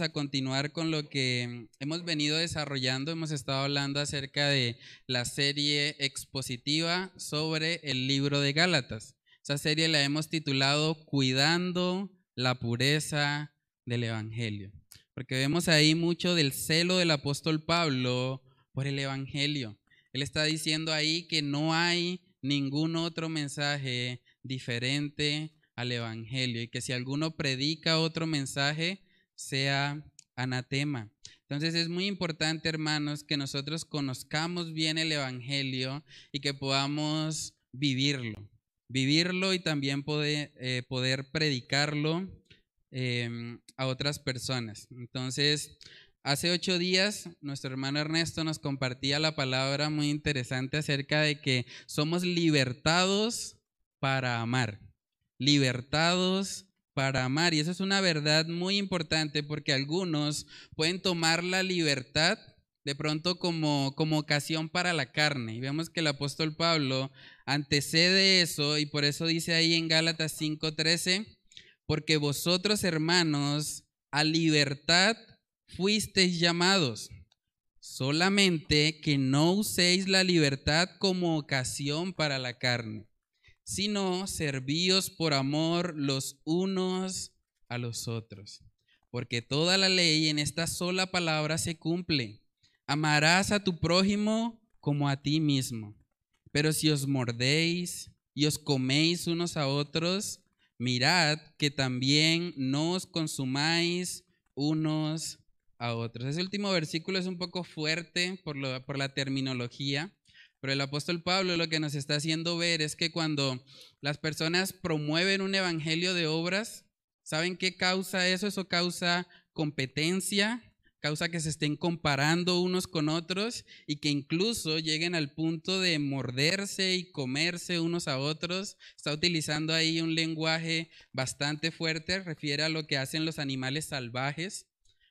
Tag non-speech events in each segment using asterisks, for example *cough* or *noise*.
a continuar con lo que hemos venido desarrollando. Hemos estado hablando acerca de la serie expositiva sobre el libro de Gálatas. Esa serie la hemos titulado Cuidando la pureza del Evangelio. Porque vemos ahí mucho del celo del apóstol Pablo por el Evangelio. Él está diciendo ahí que no hay ningún otro mensaje diferente al Evangelio y que si alguno predica otro mensaje, sea anatema. Entonces es muy importante, hermanos, que nosotros conozcamos bien el Evangelio y que podamos vivirlo. Vivirlo y también poder, eh, poder predicarlo em, a otras personas. Entonces, hace ocho días nuestro hermano Ernesto nos compartía la palabra muy interesante acerca de que somos libertados para amar. Libertados para amar. Y eso es una verdad muy importante porque algunos pueden tomar la libertad de pronto como, como ocasión para la carne. Y vemos que el apóstol Pablo antecede eso y por eso dice ahí en Gálatas 5:13, porque vosotros hermanos a libertad fuisteis llamados, solamente que no uséis la libertad como ocasión para la carne sino servíos por amor los unos a los otros. Porque toda la ley en esta sola palabra se cumple. Amarás a tu prójimo como a ti mismo. Pero si os mordéis y os coméis unos a otros, mirad que también no os consumáis unos a otros. Ese último versículo es un poco fuerte por, la terminología, pero el apóstol Pablo lo que nos está haciendo ver es que cuando las personas promueven un evangelio de obras, ¿saben qué causa eso? Eso causa competencia, causa que se estén comparando unos con otros y que incluso lleguen al punto de morderse y comerse unos a otros. Está utilizando ahí un lenguaje bastante fuerte, refiere a lo que hacen los animales salvajes,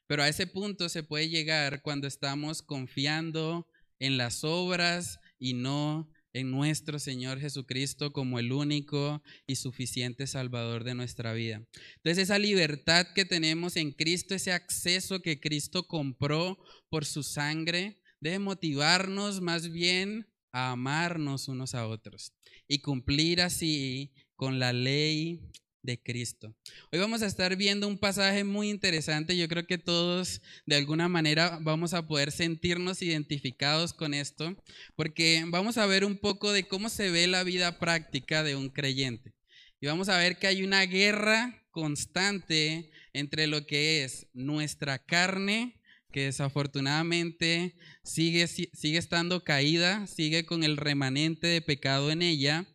pero a ese punto se puede llegar cuando estamos confiando en las obras y no en nuestro Señor Jesucristo como el único y suficiente Salvador de nuestra vida. Entonces esa libertad que tenemos en Cristo, ese acceso que Cristo compró por su sangre, debe motivarnos más bien a amarnos unos a otros y cumplir así con la ley de Cristo. Hoy vamos a estar viendo un pasaje muy interesante. Yo creo que todos de alguna manera vamos a poder sentirnos identificados con esto, porque vamos a ver un poco de cómo se ve la vida práctica de un creyente. Y vamos a ver que hay una guerra constante entre lo que es nuestra carne, que desafortunadamente sigue, sigue estando caída, sigue con el remanente de pecado en ella,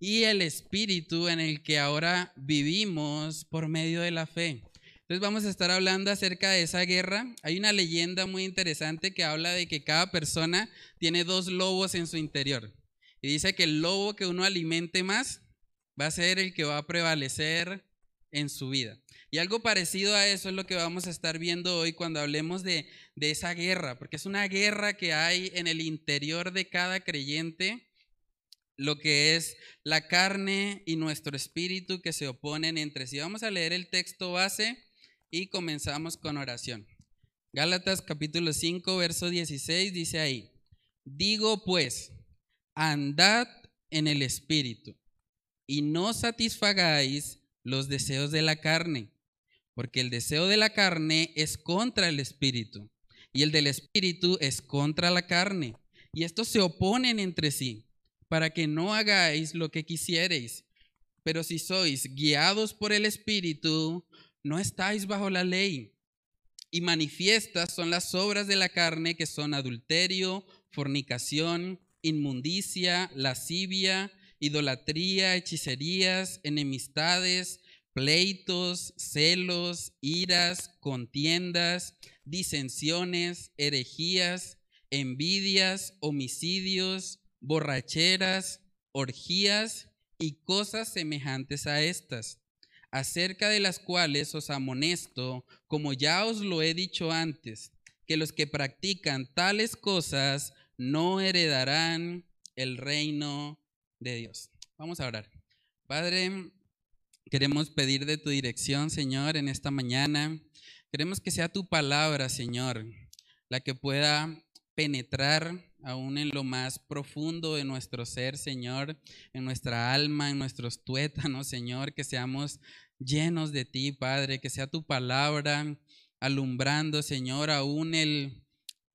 y el espíritu en el que ahora vivimos por medio de la fe. Entonces vamos a estar hablando acerca de esa guerra. Hay una leyenda muy interesante que habla de que cada persona tiene dos lobos en su interior. Y dice que el lobo que uno alimente más va a ser el que va a prevalecer en su vida. Y algo parecido a eso es lo que vamos a estar viendo hoy cuando hablemos de, de esa guerra, porque es una guerra que hay en el interior de cada creyente lo que es la carne y nuestro espíritu que se oponen entre sí. Vamos a leer el texto base y comenzamos con oración. Gálatas capítulo 5, verso 16 dice ahí, digo pues, andad en el espíritu y no satisfagáis los deseos de la carne, porque el deseo de la carne es contra el espíritu y el del espíritu es contra la carne, y estos se oponen entre sí para que no hagáis lo que quisiereis. Pero si sois guiados por el Espíritu, no estáis bajo la ley. Y manifiestas son las obras de la carne que son adulterio, fornicación, inmundicia, lascivia, idolatría, hechicerías, enemistades, pleitos, celos, iras, contiendas, disensiones, herejías, envidias, homicidios, borracheras, orgías y cosas semejantes a estas, acerca de las cuales os amonesto, como ya os lo he dicho antes, que los que practican tales cosas no heredarán el reino de Dios. Vamos a orar. Padre, queremos pedir de tu dirección, Señor, en esta mañana. Queremos que sea tu palabra, Señor, la que pueda penetrar aún en lo más profundo de nuestro ser, Señor, en nuestra alma, en nuestros tuétanos, Señor, que seamos llenos de ti, Padre, que sea tu palabra alumbrando, Señor, aún el,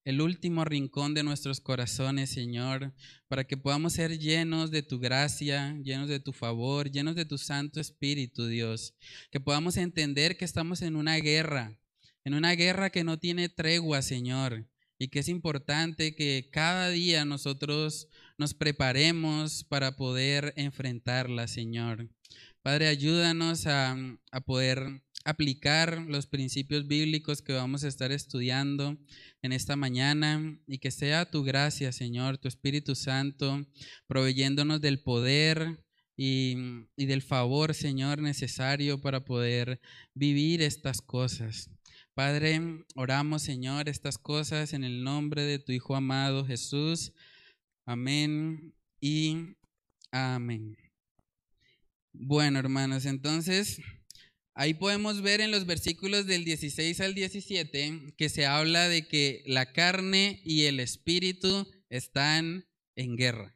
el último rincón de nuestros corazones, Señor, para que podamos ser llenos de tu gracia, llenos de tu favor, llenos de tu Santo Espíritu, Dios, que podamos entender que estamos en una guerra, en una guerra que no tiene tregua, Señor, y que es importante que cada día nosotros nos preparemos para poder enfrentarla, Señor. Padre, ayúdanos a, a, poder aplicar los principios bíblicos que vamos a estar estudiando en esta mañana y que sea tu gracia, Señor, tu Espíritu Santo, proveyéndonos del poder y, y del favor, Señor, necesario para poder vivir estas cosas. Padre, oramos, Señor, estas cosas en el nombre de tu Hijo amado Jesús. Amén y amén. Bueno, hermanos, entonces ahí podemos ver en los versículos del 16 al 17 que se habla de que la carne y el espíritu están en guerra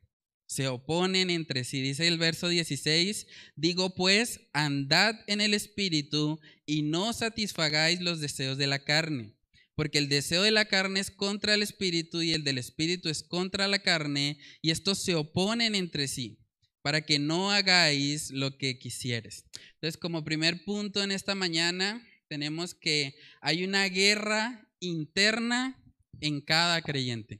se oponen entre sí. Dice el verso 16, digo pues, andad en el espíritu y no satisfagáis los deseos de la carne, porque el deseo de la carne es contra el espíritu y el del espíritu es contra la carne, y estos se oponen entre sí, para que no hagáis lo que quisieres. Entonces, como primer punto en esta mañana, tenemos que hay una guerra interna en cada creyente.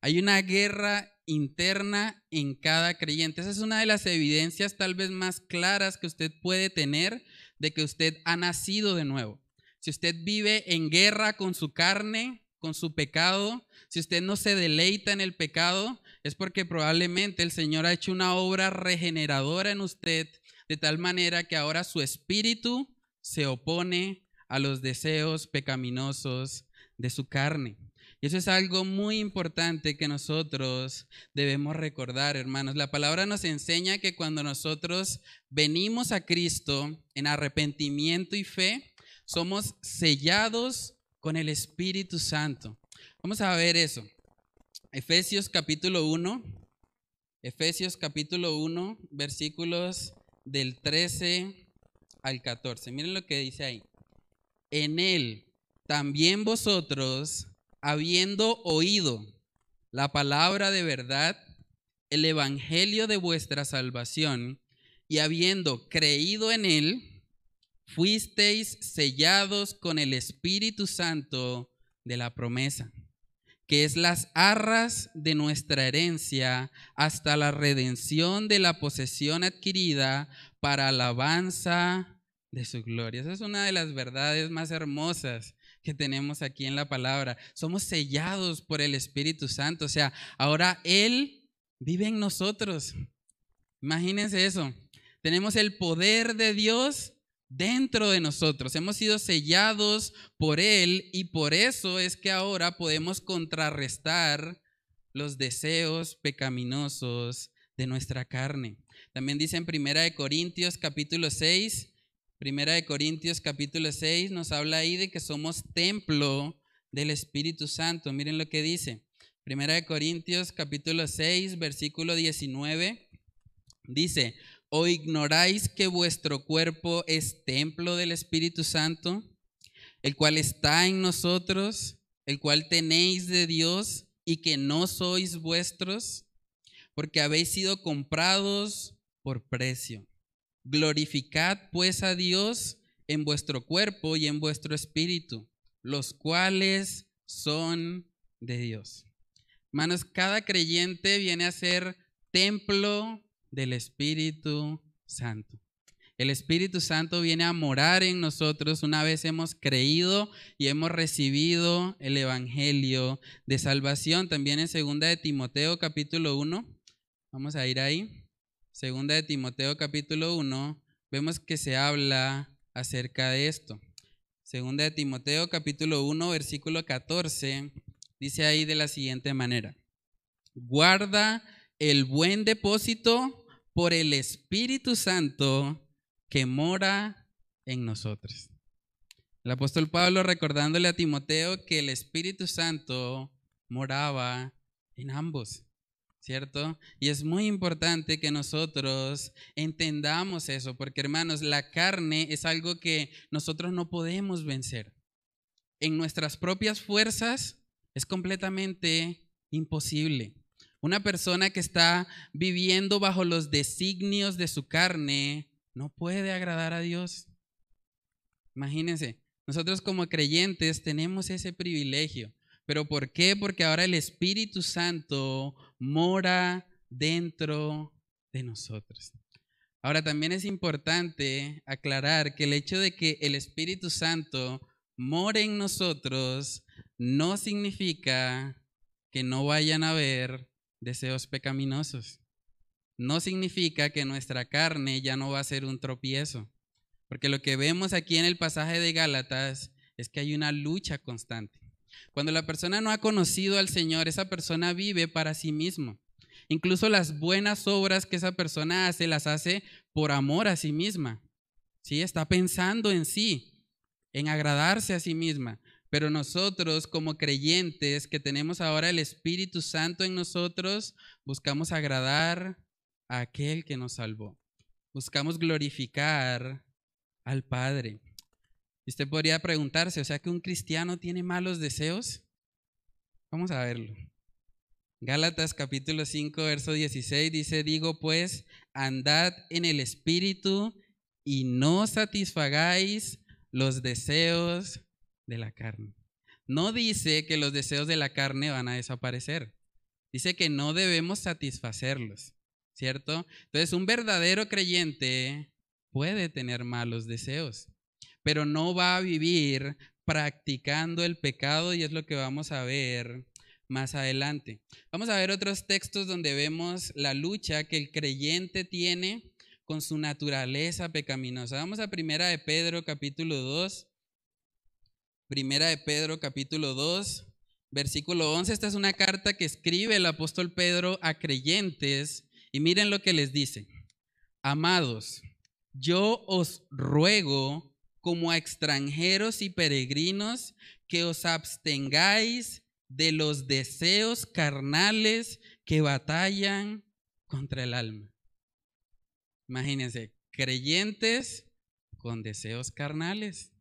Hay una guerra interna en cada creyente. Esa es una de las evidencias tal vez más claras que usted puede tener de que usted ha nacido de nuevo. Si usted vive en guerra con su carne, con su pecado, si usted no se deleita en el pecado, es porque probablemente el Señor ha hecho una obra regeneradora en usted de tal manera que ahora su espíritu se opone a los deseos pecaminosos de su carne. Y eso es algo muy importante que nosotros debemos recordar, hermanos. La palabra nos enseña que cuando nosotros venimos a Cristo en arrepentimiento y fe, somos sellados con el Espíritu Santo. Vamos a ver eso. Efesios capítulo 1. Efesios capítulo 1, versículos del 13 al 14. Miren lo que dice ahí. En él también vosotros habiendo oído la palabra de verdad, el evangelio de vuestra salvación, y habiendo creído en él, fuisteis sellados con el Espíritu Santo de la promesa, que es las arras de nuestra herencia hasta la redención de la posesión adquirida para alabanza de su gloria. Esa es una de las verdades más hermosas que tenemos aquí en la palabra. Somos sellados por el Espíritu Santo. O sea, ahora Él vive en nosotros. Imagínense eso. Tenemos el poder de Dios dentro de nosotros. Hemos sido sellados por Él y por eso es que ahora podemos contrarrestar los deseos pecaminosos de nuestra carne. También dice en Primera de Corintios capítulo 6, Primera de Corintios capítulo 6 nos habla ahí de que somos templo del Espíritu Santo. Miren lo que dice. Primera de Corintios capítulo 6 versículo 19 dice, ¿o ignoráis que vuestro cuerpo es templo del Espíritu Santo, el cual está en nosotros, el cual tenéis de Dios y que no sois vuestros, porque habéis sido comprados por precio? Glorificad pues a Dios en vuestro cuerpo y en vuestro espíritu, los cuales son de Dios. Hermanos, cada creyente viene a ser templo del Espíritu Santo. El Espíritu Santo viene a morar en nosotros una vez hemos creído y hemos recibido el Evangelio de salvación. También en segunda de Timoteo capítulo 1, vamos a ir ahí. Segunda de Timoteo capítulo 1, vemos que se habla acerca de esto. Segunda de Timoteo capítulo 1 versículo 14 dice ahí de la siguiente manera. Guarda el buen depósito por el Espíritu Santo que mora en nosotros. El apóstol Pablo recordándole a Timoteo que el Espíritu Santo moraba en ambos. ¿Cierto? Y es muy importante que nosotros entendamos eso, porque hermanos, la carne es algo que nosotros no podemos vencer. En nuestras propias fuerzas es completamente imposible. Una persona que está viviendo bajo los designios de su carne no puede agradar a Dios. Imagínense, nosotros como creyentes tenemos ese privilegio. ¿Pero por qué? Porque ahora el Espíritu Santo mora dentro de nosotros. Ahora también es importante aclarar que el hecho de que el Espíritu Santo more en nosotros no significa que no vayan a haber deseos pecaminosos. No significa que nuestra carne ya no va a ser un tropiezo. Porque lo que vemos aquí en el pasaje de Gálatas es que hay una lucha constante. Cuando la persona no ha conocido al Señor, esa persona vive para sí mismo. Incluso las buenas obras que esa persona hace, las hace por amor a sí misma. ¿Sí? Está pensando en sí, en agradarse a sí misma. Pero nosotros como creyentes que tenemos ahora el Espíritu Santo en nosotros, buscamos agradar a aquel que nos salvó. Buscamos glorificar al Padre. Y usted podría preguntarse, o sea que un cristiano tiene malos deseos. Vamos a verlo. Gálatas capítulo 5, verso 16 dice, digo pues, andad en el Espíritu y no satisfagáis los deseos de la carne. No dice que los deseos de la carne van a desaparecer. Dice que no debemos satisfacerlos, ¿cierto? Entonces, un verdadero creyente puede tener malos deseos pero no va a vivir practicando el pecado y es lo que vamos a ver más adelante. Vamos a ver otros textos donde vemos la lucha que el creyente tiene con su naturaleza pecaminosa. Vamos a Primera de Pedro capítulo 2. Primera de Pedro capítulo 2, versículo 11. Esta es una carta que escribe el apóstol Pedro a creyentes y miren lo que les dice. Amados, yo os ruego como a extranjeros y peregrinos, que os abstengáis de los deseos carnales que batallan contra el alma. Imagínense, creyentes con deseos carnales,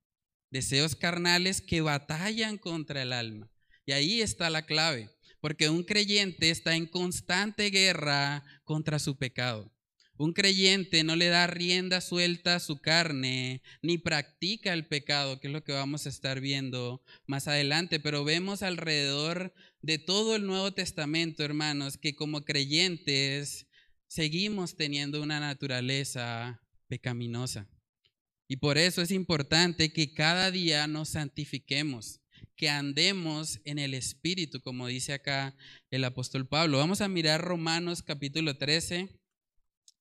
deseos carnales que batallan contra el alma. Y ahí está la clave, porque un creyente está en constante guerra contra su pecado. Un creyente no le da rienda suelta a su carne, ni practica el pecado, que es lo que vamos a estar viendo más adelante, pero vemos alrededor de todo el Nuevo Testamento, hermanos, que como creyentes seguimos teniendo una naturaleza pecaminosa. Y por eso es importante que cada día nos santifiquemos, que andemos en el Espíritu, como dice acá el apóstol Pablo. Vamos a mirar Romanos capítulo 13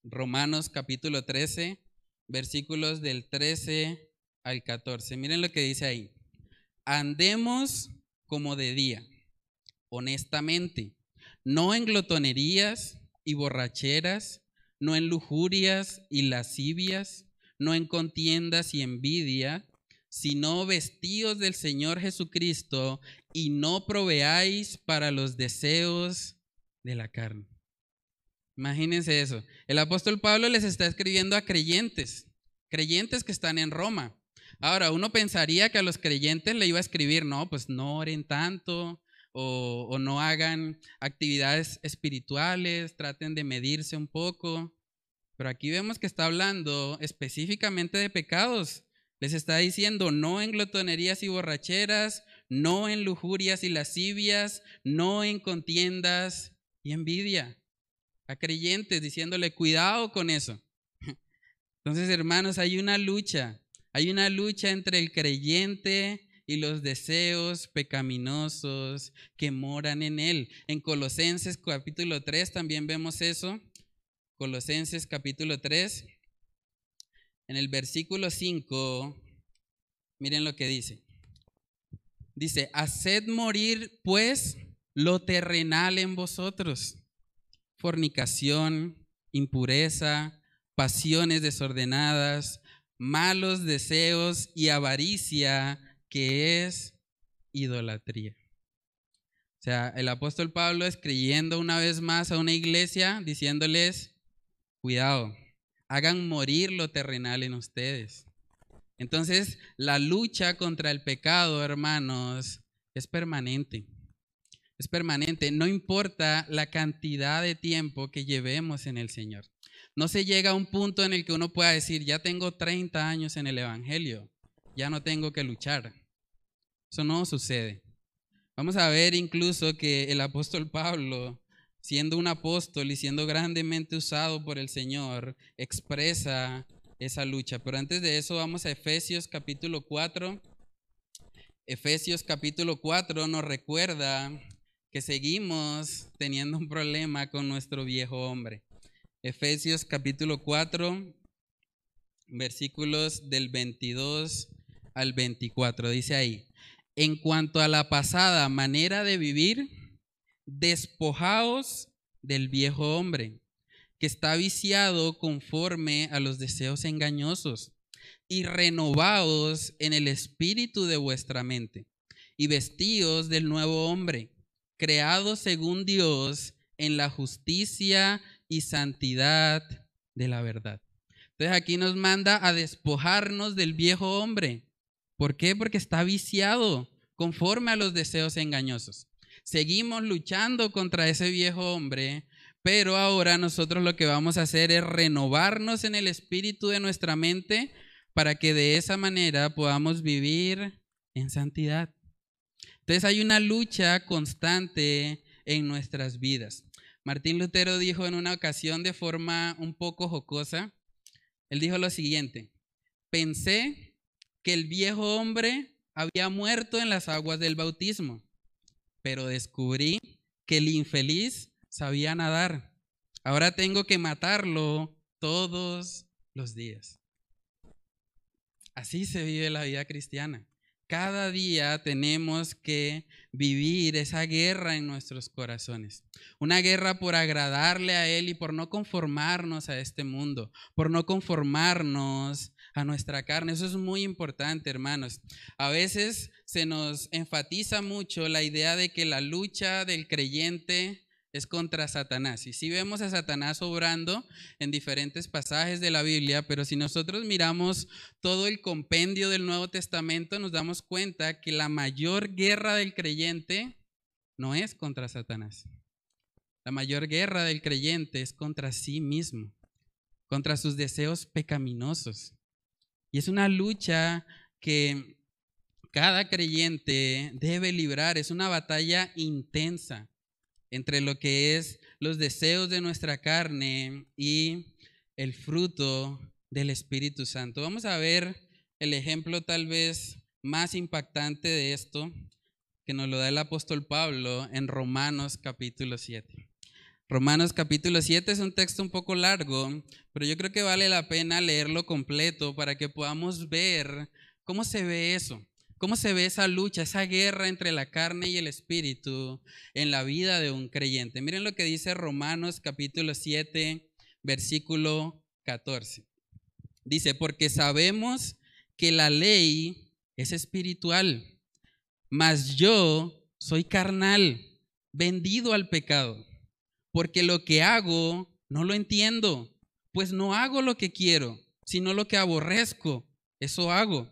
Romanos capítulo 13, versículos del 13 al 14. Miren lo que dice ahí. Andemos como de día, honestamente, no en glotonerías y borracheras, no en lujurias y lascivias, no en contiendas y envidia, sino vestidos del Señor Jesucristo y no proveáis para los deseos de la carne. Imagínense eso. El apóstol Pablo les está escribiendo a creyentes, creyentes que están en Roma. Ahora, uno pensaría que a los creyentes le iba a escribir, no, pues no oren tanto o, o no hagan actividades espirituales, traten de medirse un poco. Pero aquí vemos que está hablando específicamente de pecados. Les está diciendo no en glotonerías y borracheras, no en lujurias y lascivias, no en contiendas y envidia a creyentes diciéndole, cuidado con eso. *laughs* Entonces, hermanos, hay una lucha, hay una lucha entre el creyente y los deseos pecaminosos que moran en él. En Colosenses capítulo 3 también vemos eso. Colosenses capítulo 3, en el versículo 5, miren lo que dice. Dice, haced morir pues lo terrenal en vosotros, fornicación, impureza, pasiones desordenadas, malos deseos y avaricia, que es idolatría. O sea, el apóstol Pablo es creyendo una vez más a una iglesia diciéndoles, cuidado, hagan morir lo terrenal en ustedes. Entonces, la lucha contra el pecado, hermanos, es permanente. Es permanente, no importa la cantidad de tiempo que llevemos en el Señor. No se llega a un punto en el que uno pueda decir, ya tengo 30 años en el Evangelio, ya no tengo que luchar. Eso no sucede. Vamos a ver incluso que el apóstol Pablo, siendo un apóstol y siendo grandemente usado por el Señor, expresa esa lucha. Pero antes de eso vamos a Efesios capítulo 4. Efesios capítulo 4 nos recuerda que seguimos teniendo un problema con nuestro viejo hombre. Efesios capítulo 4, versículos del 22 al 24. Dice ahí, en cuanto a la pasada manera de vivir, despojaos del viejo hombre, que está viciado conforme a los deseos engañosos, y renovaos en el espíritu de vuestra mente, y vestíos del nuevo hombre, creado según Dios en la justicia y santidad de la verdad. Entonces aquí nos manda a despojarnos del viejo hombre. ¿Por qué? Porque está viciado conforme a los deseos engañosos. Seguimos luchando contra ese viejo hombre, pero ahora nosotros lo que vamos a hacer es renovarnos en el espíritu de nuestra mente para que de esa manera podamos vivir en santidad. Entonces hay una lucha constante en nuestras vidas. Martín Lutero dijo en una ocasión de forma un poco jocosa, él dijo lo siguiente, pensé que el viejo hombre había muerto en las aguas del bautismo, pero descubrí que el infeliz sabía nadar. Ahora tengo que matarlo todos los días. Así se vive la vida cristiana. Cada día tenemos que vivir esa guerra en nuestros corazones. Una guerra por agradarle a Él y por no conformarnos a este mundo, por no conformarnos a nuestra carne. Eso es muy importante, hermanos. A veces se nos enfatiza mucho la idea de que la lucha del creyente es contra Satanás. Y sí vemos a Satanás obrando en diferentes pasajes de la Biblia, pero si nosotros miramos todo el compendio del Nuevo Testamento, nos damos cuenta que la mayor guerra del creyente no es contra Satanás. La mayor guerra del creyente es contra sí mismo, contra sus deseos pecaminosos. Y es una lucha que cada creyente debe librar, es una batalla intensa entre lo que es los deseos de nuestra carne y el fruto del Espíritu Santo. Vamos a ver el ejemplo tal vez más impactante de esto que nos lo da el apóstol Pablo en Romanos capítulo 7. Romanos capítulo 7 es un texto un poco largo, pero yo creo que vale la pena leerlo completo para que podamos ver cómo se ve eso. ¿Cómo se ve esa lucha, esa guerra entre la carne y el espíritu en la vida de un creyente? Miren lo que dice Romanos capítulo 7, versículo 14. Dice, porque sabemos que la ley es espiritual, mas yo soy carnal, vendido al pecado, porque lo que hago no lo entiendo, pues no hago lo que quiero, sino lo que aborrezco, eso hago.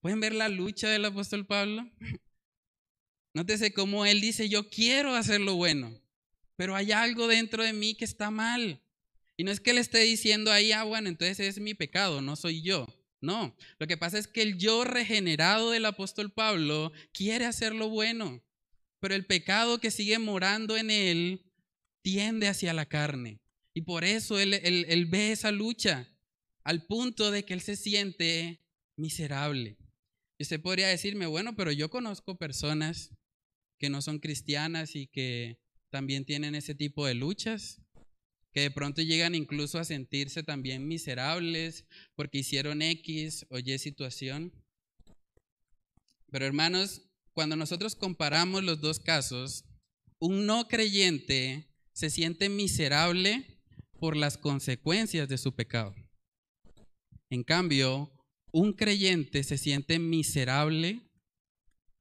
¿Pueden ver la lucha del apóstol Pablo? *laughs* Nótese cómo él dice, yo quiero hacer lo bueno, pero hay algo dentro de mí que está mal. Y no es que le esté diciendo ahí, ah, bueno, entonces es mi pecado, no soy yo. No, lo que pasa es que el yo regenerado del apóstol Pablo quiere hacer lo bueno, pero el pecado que sigue morando en él tiende hacia la carne. Y por eso él, él ve esa lucha al punto de que él se siente miserable. Y usted podría decirme, bueno, pero yo conozco personas que no son cristianas y que también tienen ese tipo de luchas, que de pronto llegan incluso a sentirse también miserables porque hicieron X o Y situación. Pero hermanos, cuando nosotros comparamos los dos casos, un no creyente se siente miserable por las consecuencias de su pecado. En cambio, un creyente se siente miserable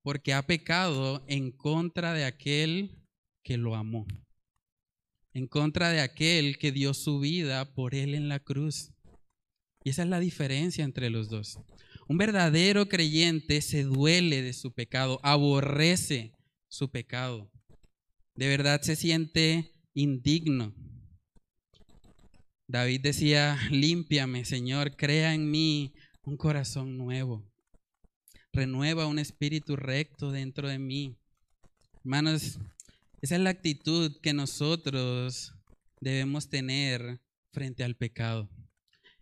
porque ha pecado en contra de aquel que lo amó, en contra de aquel que dio su vida por él en la cruz. Y esa es la diferencia entre los dos. Un verdadero creyente se duele de su pecado, aborrece su pecado. De verdad se siente indigno. David decía, límpiame, Señor, crea en mí un corazón nuevo renueva un espíritu recto dentro de mí. Hermanos, esa es la actitud que nosotros debemos tener frente al pecado.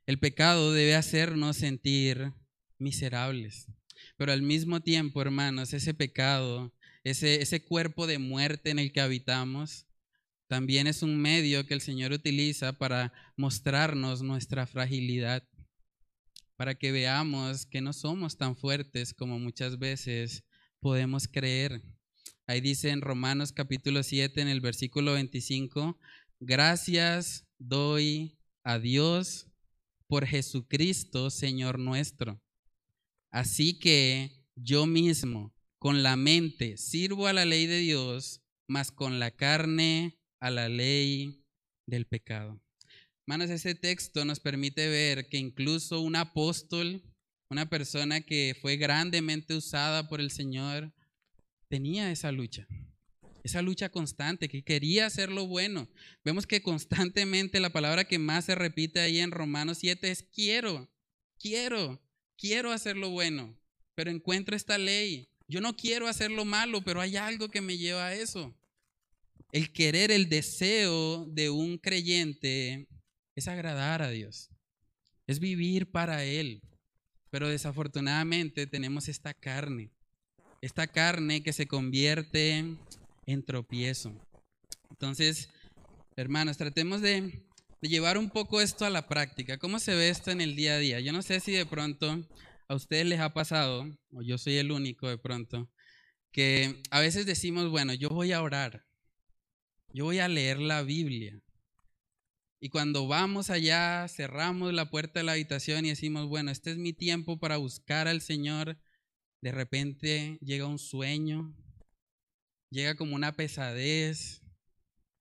El pecado debe hacernos sentir miserables, pero al mismo tiempo, hermanos, ese pecado, ese, ese cuerpo de muerte en el que habitamos, también es un medio que el Señor utiliza para mostrarnos nuestra fragilidad para que veamos que no somos tan fuertes como muchas veces podemos creer. Ahí dice en Romanos capítulo 7 en el versículo 25, gracias doy a Dios por Jesucristo, Señor nuestro. Así que yo mismo, con la mente, sirvo a la ley de Dios, mas con la carne a la ley del pecado. Hermanos, ese texto nos permite ver que incluso un apóstol, una persona que fue grandemente usada por el Señor, tenía esa lucha, esa lucha constante, que quería hacer lo bueno. Vemos que constantemente la palabra que más se repite ahí en Romanos 7 es quiero, quiero, quiero hacer lo bueno, pero encuentro esta ley. Yo no quiero hacer lo malo, pero hay algo que me lleva a eso. El querer, el deseo de un creyente es agradar a Dios, es vivir para Él. Pero desafortunadamente tenemos esta carne, esta carne que se convierte en tropiezo. Entonces, hermanos, tratemos de, llevar un poco esto a la práctica. ¿Cómo se ve esto en el día a día? Yo no sé si de pronto a ustedes les ha pasado, o yo soy el único de pronto, que a veces decimos, bueno, yo voy a orar, yo voy a leer la Biblia, y cuando vamos allá, cerramos la puerta de la habitación y decimos, bueno, este es mi tiempo para buscar al Señor, de repente llega un sueño, llega como una pesadez,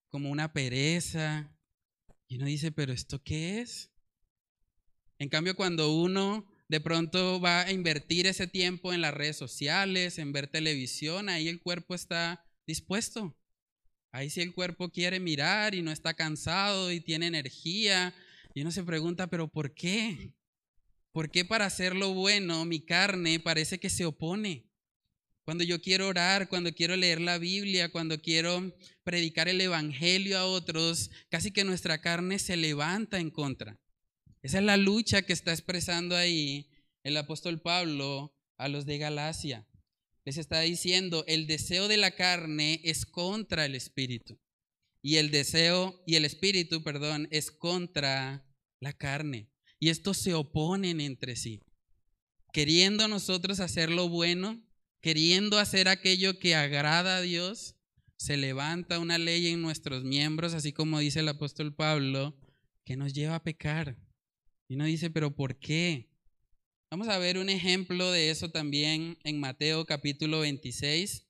como una pereza, y uno dice, pero ¿esto qué es? En cambio, cuando uno de pronto va a invertir ese tiempo en las redes sociales, en ver televisión, ahí el cuerpo está dispuesto. Ahí si el cuerpo quiere mirar y no está cansado y tiene energía. Y uno se pregunta, pero ¿por qué? ¿Por qué para hacer lo bueno mi carne parece que se opone? Cuando yo quiero orar, cuando quiero leer la Biblia, cuando quiero predicar el Evangelio a otros, casi que nuestra carne se levanta en contra. Esa es la lucha que está expresando ahí el apóstol Pablo a los de Galacia les está diciendo, el deseo de la carne es contra el espíritu. Y el deseo y el espíritu, perdón, es contra la carne. Y estos se oponen entre sí. Queriendo nosotros hacer lo bueno, queriendo hacer aquello que agrada a Dios, se levanta una ley en nuestros miembros, así como dice el apóstol Pablo, que nos lleva a pecar, Y uno dice, pero ¿por qué? Vamos a ver un ejemplo de eso también en Mateo capítulo 26.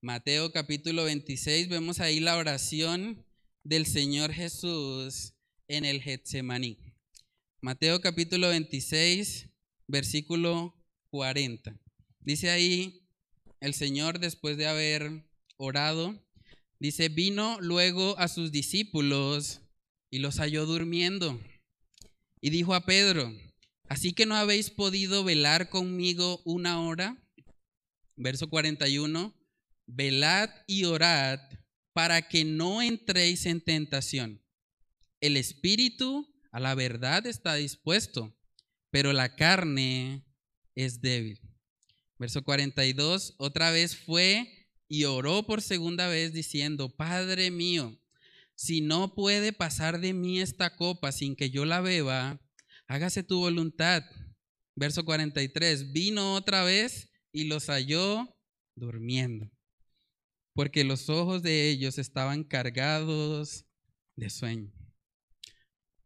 Mateo capítulo 26, vemos ahí la oración del Señor Jesús en el Getsemaní. Mateo capítulo 26, versículo 40. Dice ahí el Señor después de haber orado, dice, vino luego a sus discípulos y los halló durmiendo. Y dijo a Pedro, ¿así que no habéis podido velar conmigo una hora? Verso 41, velad y orad para que no entréis en tentación. El espíritu a la verdad está dispuesto, pero la carne es débil. Verso 42, otra vez fue y oró por segunda vez diciendo, Padre mío, si no puede pasar de mí esta copa sin que yo la beba, hágase tu voluntad. Verso 43, vino otra vez y los halló durmiendo, porque los ojos de ellos estaban cargados de sueño.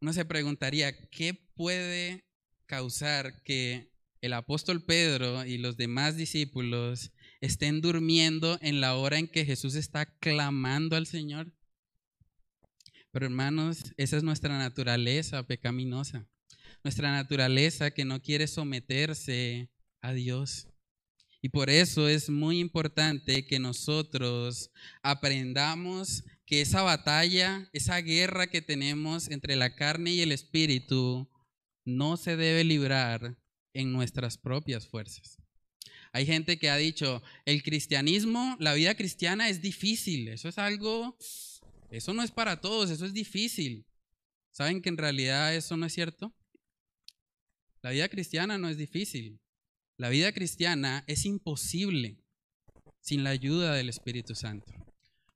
Uno se preguntaría, ¿qué puede causar que el apóstol Pedro y los demás discípulos estén durmiendo en la hora en que Jesús está clamando al Señor. Pero hermanos, esa es nuestra naturaleza pecaminosa, nuestra naturaleza que no quiere someterse a Dios. Y por eso es muy importante que nosotros aprendamos que esa batalla, esa guerra que tenemos entre la carne y el espíritu, no se debe librar en nuestras propias fuerzas. Hay gente que ha dicho, el cristianismo, la vida cristiana es difícil, eso es algo, eso no es para todos, eso es difícil. ¿Saben que en realidad eso no es cierto? La vida cristiana no es difícil. La vida cristiana es imposible sin la ayuda del Espíritu Santo.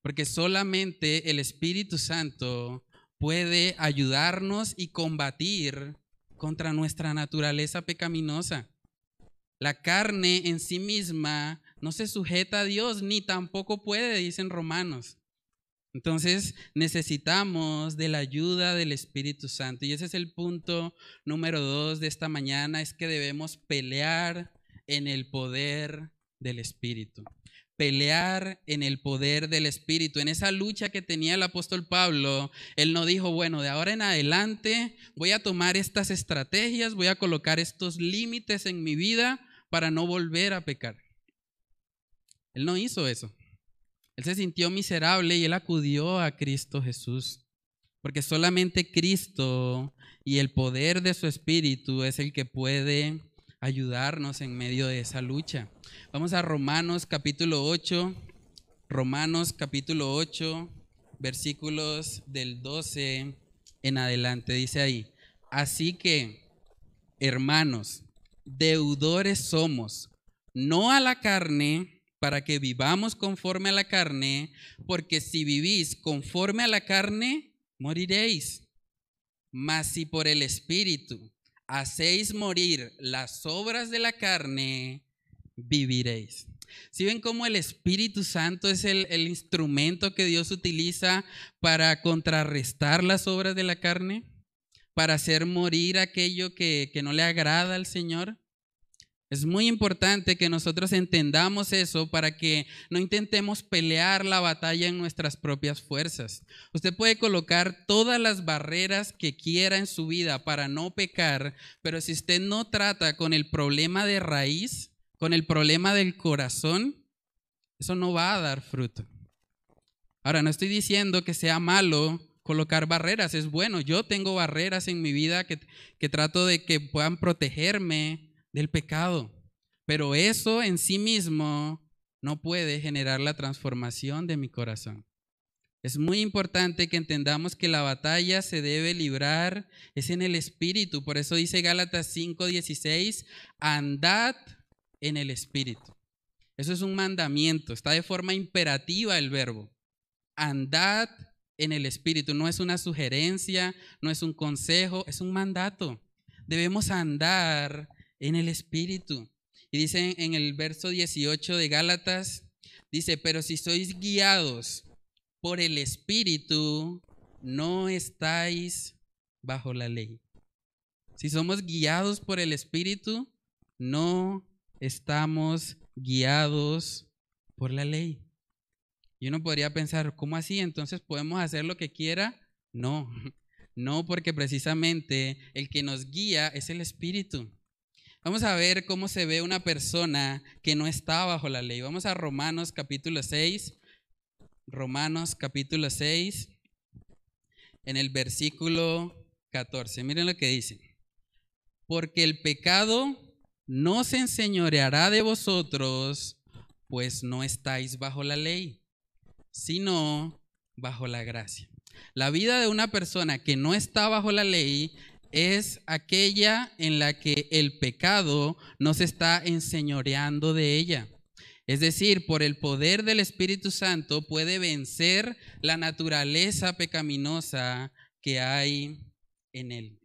Porque solamente el Espíritu Santo puede ayudarnos y combatir contra nuestra naturaleza pecaminosa. La carne en sí misma no se sujeta a Dios ni tampoco puede, dicen romanos. Entonces necesitamos de la ayuda del Espíritu Santo. Y ese es el punto número dos de esta mañana, es que debemos pelear en el poder del Espíritu pelear en el poder del Espíritu. En esa lucha que tenía el apóstol Pablo, él no dijo, bueno, de ahora en adelante voy a tomar estas estrategias, voy a colocar estos límites en mi vida para no volver a pecar. Él no hizo eso. Él se sintió miserable y él acudió a Cristo Jesús. Porque solamente Cristo y el poder de su Espíritu es el que puede ayudarnos en medio de esa lucha. Vamos a Romanos capítulo 8, Romanos capítulo 8, versículos del 12 en adelante. Dice ahí, así que, hermanos, deudores somos, no a la carne, para que vivamos conforme a la carne, porque si vivís conforme a la carne, moriréis. Mas si por el Espíritu hacéis morir las obras de la carne, viviréis. Si ven cómo el Espíritu Santo es el, el, instrumento que Dios utiliza para contrarrestar las obras de la carne, para hacer morir aquello que, que no le agrada al Señor. Es muy importante que nosotros entendamos eso para que no intentemos pelear la batalla en nuestras propias fuerzas. Usted puede colocar todas las barreras que quiera en su vida para no pecar, pero si usted no trata con el problema de raíz, con el problema del corazón, eso no va a dar fruto. Ahora, no estoy diciendo que sea malo colocar barreras, es bueno. Yo tengo barreras en mi vida que, que trato de que puedan protegerme del pecado. Pero eso en sí mismo no puede generar la transformación de mi corazón. Es muy importante que entendamos que la batalla se debe librar, es en el espíritu. Por eso dice Gálatas 5:16, andad en el espíritu. Eso es un mandamiento, está de forma imperativa el verbo. Andad en el espíritu, no es una sugerencia, no es un consejo, es un mandato. Debemos andar en el Espíritu. Y dice en el verso 18 de Gálatas, dice, pero si sois guiados por el Espíritu, no estáis bajo la ley. Si somos guiados por el Espíritu, no estamos guiados por la ley. Y uno podría pensar, ¿cómo así? Entonces podemos hacer lo que quiera. No, *laughs* no porque precisamente el que nos guía es el Espíritu. Vamos a ver cómo se ve una persona que no está bajo la ley. Vamos a Romanos capítulo 6. Romanos capítulo 6, en el versículo 14. Miren lo que dice. Porque el pecado no se enseñoreará de vosotros, pues no estáis bajo la ley, sino bajo la gracia. La vida de una persona que no está bajo la ley es aquella en la que el pecado no se está enseñoreando de ella. Es decir, por el poder del Espíritu Santo puede vencer la naturaleza pecaminosa que hay en él.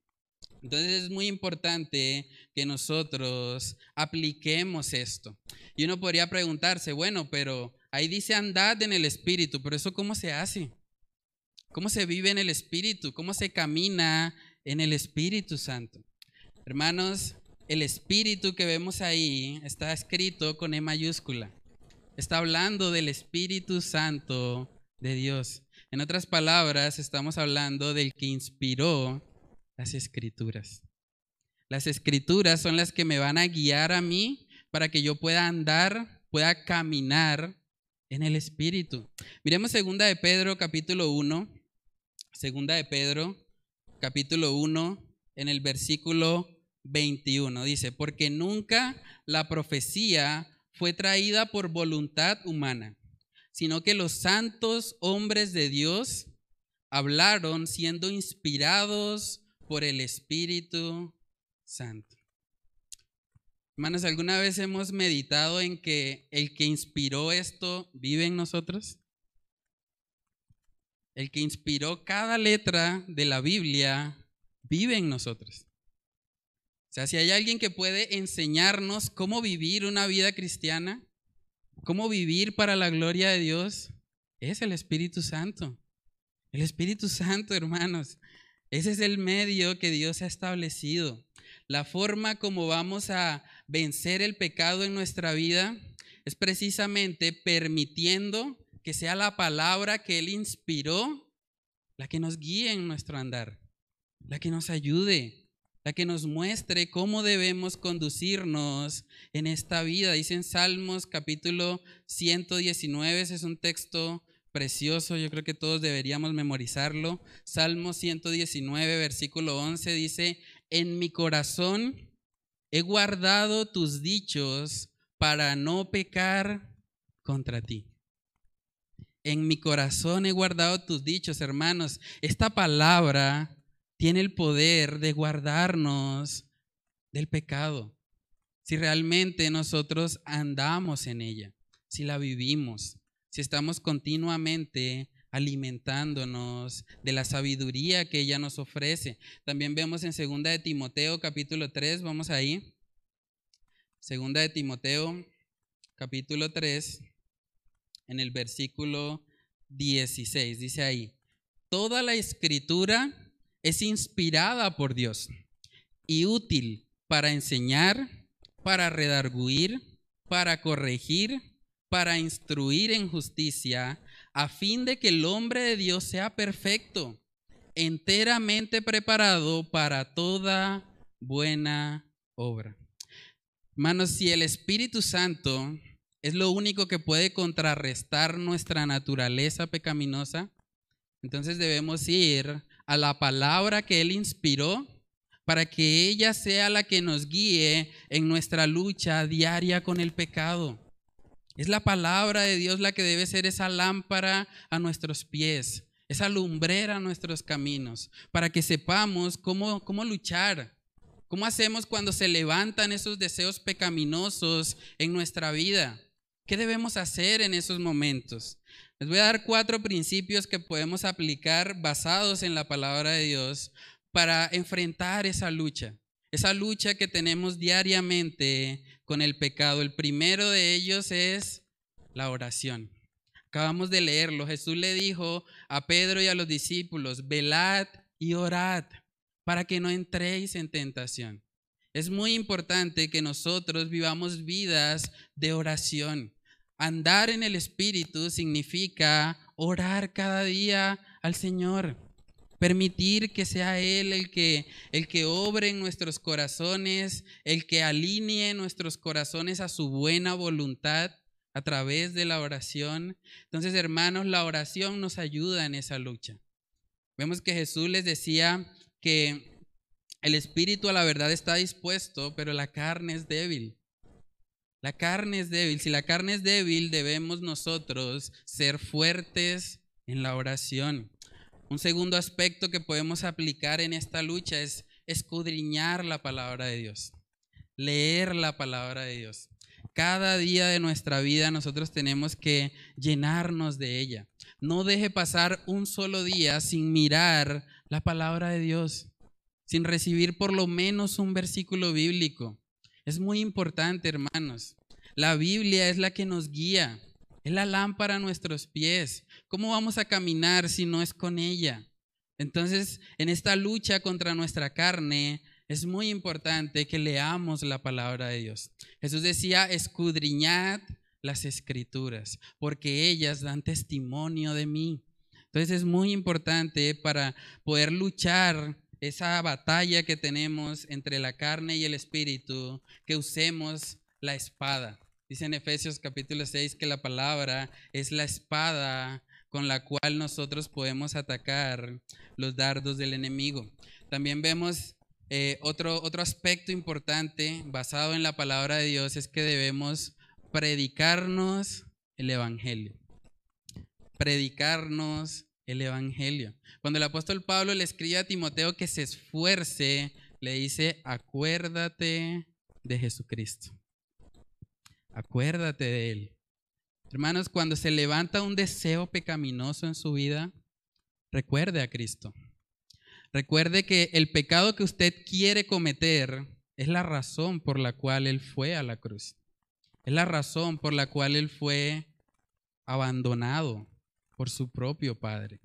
Entonces es muy importante que nosotros apliquemos esto. Y uno podría preguntarse, bueno, pero ahí dice andad en el Espíritu, pero eso cómo se hace? ¿Cómo se vive en el Espíritu? ¿Cómo se camina en el Espíritu Santo? Hermanos, el Espíritu que vemos ahí está escrito con E mayúscula. Está hablando del Espíritu Santo de Dios. En otras palabras, estamos hablando del que inspiró las escrituras. Las escrituras son las que me van a guiar a mí para que yo pueda andar, pueda caminar en el Espíritu. Miremos segunda de Pedro capítulo 1 Segunda de Pedro, capítulo 1, en el versículo 21. Dice, porque nunca la profecía fue traída por voluntad humana, sino que los santos hombres de Dios hablaron siendo inspirados por el Espíritu Santo. Hermanos, ¿alguna vez hemos meditado en que el que inspiró esto vive en nosotros? El que inspiró cada letra de la Biblia, vive en nosotros. O sea, si hay alguien que puede enseñarnos cómo vivir una vida cristiana, cómo vivir para la gloria de Dios, es el Espíritu Santo. El Espíritu Santo, hermanos. Ese es el medio que Dios ha establecido. La forma como vamos a vencer el pecado en nuestra vida es precisamente permitiendo que sea la palabra que Él inspiró la que nos guíe en nuestro andar, la que nos ayude, la que nos muestre cómo debemos conducirnos en esta vida. Dice en Salmos capítulo 119, ese es un texto precioso, yo creo que todos deberíamos memorizarlo. Salmo 119, versículo 11 dice, en mi corazón he guardado tus dichos para no pecar contra ti. En mi corazón he guardado tus dichos, hermanos. Esta palabra tiene el poder de guardarnos del pecado. Si realmente nosotros andamos en ella, si la vivimos, si estamos continuamente alimentándonos de la sabiduría que ella nos ofrece. También vemos en segunda de Timoteo capítulo 3, vamos ahí. Segunda de Timoteo capítulo 3 en el versículo 16. Dice ahí, toda la escritura es inspirada por Dios y útil para enseñar, para redarguir, para corregir, para instruir en justicia, a fin de que el hombre de Dios sea perfecto, enteramente preparado para toda buena obra. Hermanos, si el Espíritu Santo es lo único que puede contrarrestar nuestra naturaleza pecaminosa, entonces debemos ir a la palabra que Él inspiró para que ella sea la que nos guíe en nuestra lucha diaria con el pecado. Es la palabra de Dios la que debe ser esa lámpara a nuestros pies, esa lumbrera a nuestros caminos, para que sepamos cómo, cómo luchar, cómo hacemos cuando se levantan esos deseos pecaminosos en nuestra vida. ¿Qué debemos hacer en esos momentos? Les voy a dar cuatro principios que podemos aplicar basados en la palabra de Dios para enfrentar esa lucha, esa lucha que tenemos diariamente con el pecado. El primero de ellos es la oración. Acabamos de leerlo. Jesús le dijo a Pedro y a los discípulos, velad y orad para que no entréis en tentación. Es muy importante que nosotros vivamos vidas de oración. Andar en el Espíritu significa orar cada día al Señor. Permitir que sea Él el que, el que obre en nuestros corazones, el que alinee nuestros corazones a su buena voluntad a través de la oración. Entonces, hermanos, la oración nos ayuda en esa lucha. Vemos que Jesús les decía que el espíritu a la verdad está dispuesto, pero la carne es débil. La carne es débil. Si la carne es débil, debemos nosotros ser fuertes en la oración. Un segundo aspecto que podemos aplicar en esta lucha es escudriñar la palabra de Dios, leer la palabra de Dios. Cada día de nuestra vida nosotros tenemos que llenarnos de ella. No deje pasar un solo día sin mirar la palabra de Dios sin recibir por lo menos un versículo bíblico. Es muy importante, hermanos. La Biblia es la que nos guía, es la lámpara a nuestros pies. ¿Cómo vamos a caminar si no es con ella? Entonces, en esta lucha contra nuestra carne, es muy importante que leamos la palabra de Dios. Jesús decía, escudriñad las escrituras, porque ellas dan testimonio de mí. Entonces es muy importante para poder luchar esa batalla que tenemos entre la carne y el espíritu, que usemos la espada. Dice en Efesios capítulo 6 que la palabra es la espada con la cual nosotros podemos atacar los dardos del enemigo. También vemos eh, otro, otro aspecto importante basado en la palabra de Dios es que debemos predicarnos el Evangelio. Predicarnos el Evangelio. Cuando el apóstol Pablo le escribe a Timoteo que se esfuerce, le dice, acuérdate de Jesucristo. Acuérdate de Él. Hermanos, cuando se levanta un deseo pecaminoso en su vida, recuerde a Cristo. Recuerde que el pecado que usted quiere cometer es la razón por la cual Él fue a la cruz. Es la razón por la cual Él fue abandonado, por su propio Padre.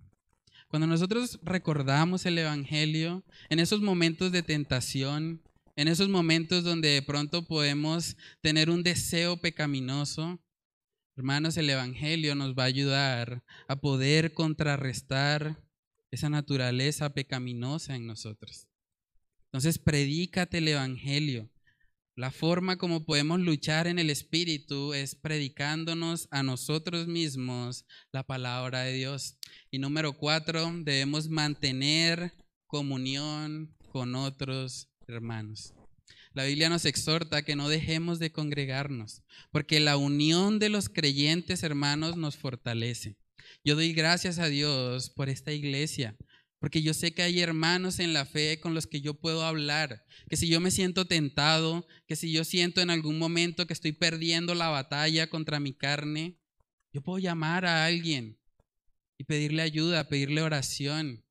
Cuando nosotros recordamos el Evangelio, en esos momentos de tentación, en esos momentos donde de pronto podemos tener un deseo pecaminoso, hermanos, el Evangelio nos va a ayudar a poder contrarrestar esa naturaleza pecaminosa en nosotros. Entonces, predícate el Evangelio. La forma como podemos luchar en el Espíritu es predicándonos a nosotros mismos la palabra de Dios. Y número cuatro, debemos mantener comunión con otros hermanos. La Biblia nos exhorta que no dejemos de congregarnos, porque la unión de los creyentes hermanos nos fortalece. Yo doy gracias a Dios por esta iglesia, porque yo sé que hay hermanos en la fe con los que yo puedo hablar, que si yo me siento tentado, que si yo siento en algún momento que estoy perdiendo la batalla contra mi carne, yo puedo llamar a alguien y pedirle ayuda, pedirle oración.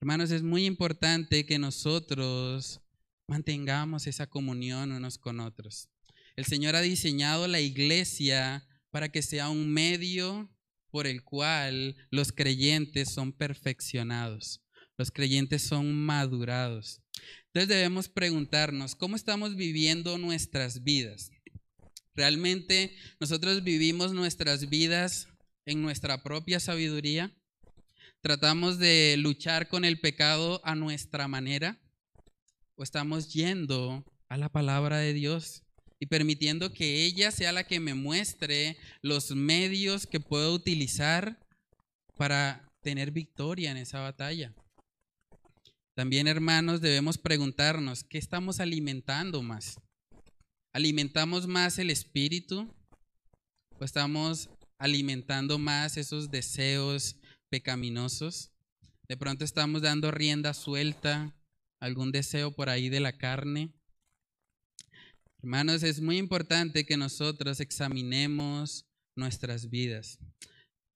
Hermanos, es muy importante que nosotros mantengamos esa comunión unos con otros. El Señor ha diseñado la iglesia para que sea un medio por el cual los creyentes son perfeccionados, los creyentes son madurados. Entonces debemos preguntarnos, ¿cómo estamos viviendo nuestras vidas? ¿Realmente nosotros vivimos nuestras vidas en nuestra propia sabiduría? ¿Tratamos de luchar con el pecado a nuestra manera? ¿O estamos yendo a la palabra de Dios? Y permitiendo que ella sea la que me muestre los medios que puedo utilizar para tener victoria en esa batalla. También, hermanos, debemos preguntarnos, ¿qué estamos alimentando más? ¿Alimentamos más el espíritu o estamos alimentando más esos deseos pecaminosos? De pronto estamos dando rienda suelta a algún deseo por ahí de la carne Hermanos, es muy importante que nosotros examinemos nuestras vidas.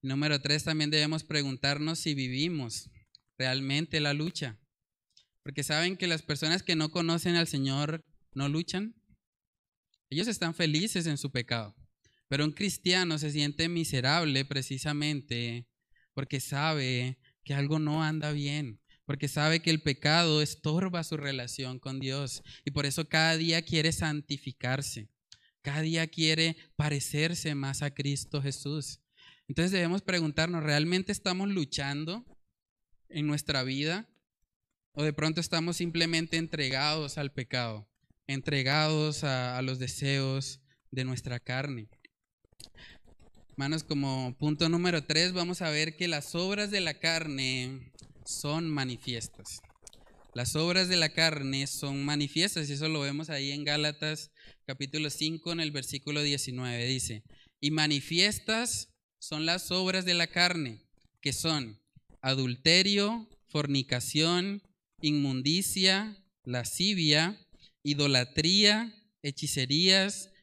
Número tres, también debemos preguntarnos si vivimos realmente la lucha. Porque saben que las personas que no conocen al Señor no luchan. Ellos están felices en su pecado. Pero un cristiano se siente miserable precisamente porque sabe que algo no anda bien, porque sabe que el pecado estorba su relación con Dios y por eso cada día quiere santificarse, cada día quiere parecerse más a Cristo Jesús. Entonces debemos preguntarnos, ¿realmente estamos luchando en nuestra vida? ¿O de pronto estamos simplemente entregados al pecado, entregados a, los deseos de nuestra carne? Hermanos, como punto número tres, vamos a ver que las obras de la carne son manifiestas. Las obras de la carne son manifiestas y eso lo vemos ahí en Gálatas capítulo 5 en el versículo 19. Dice, y manifiestas son las obras de la carne, que son adulterio, fornicación, inmundicia, lascivia, idolatría, hechicerías,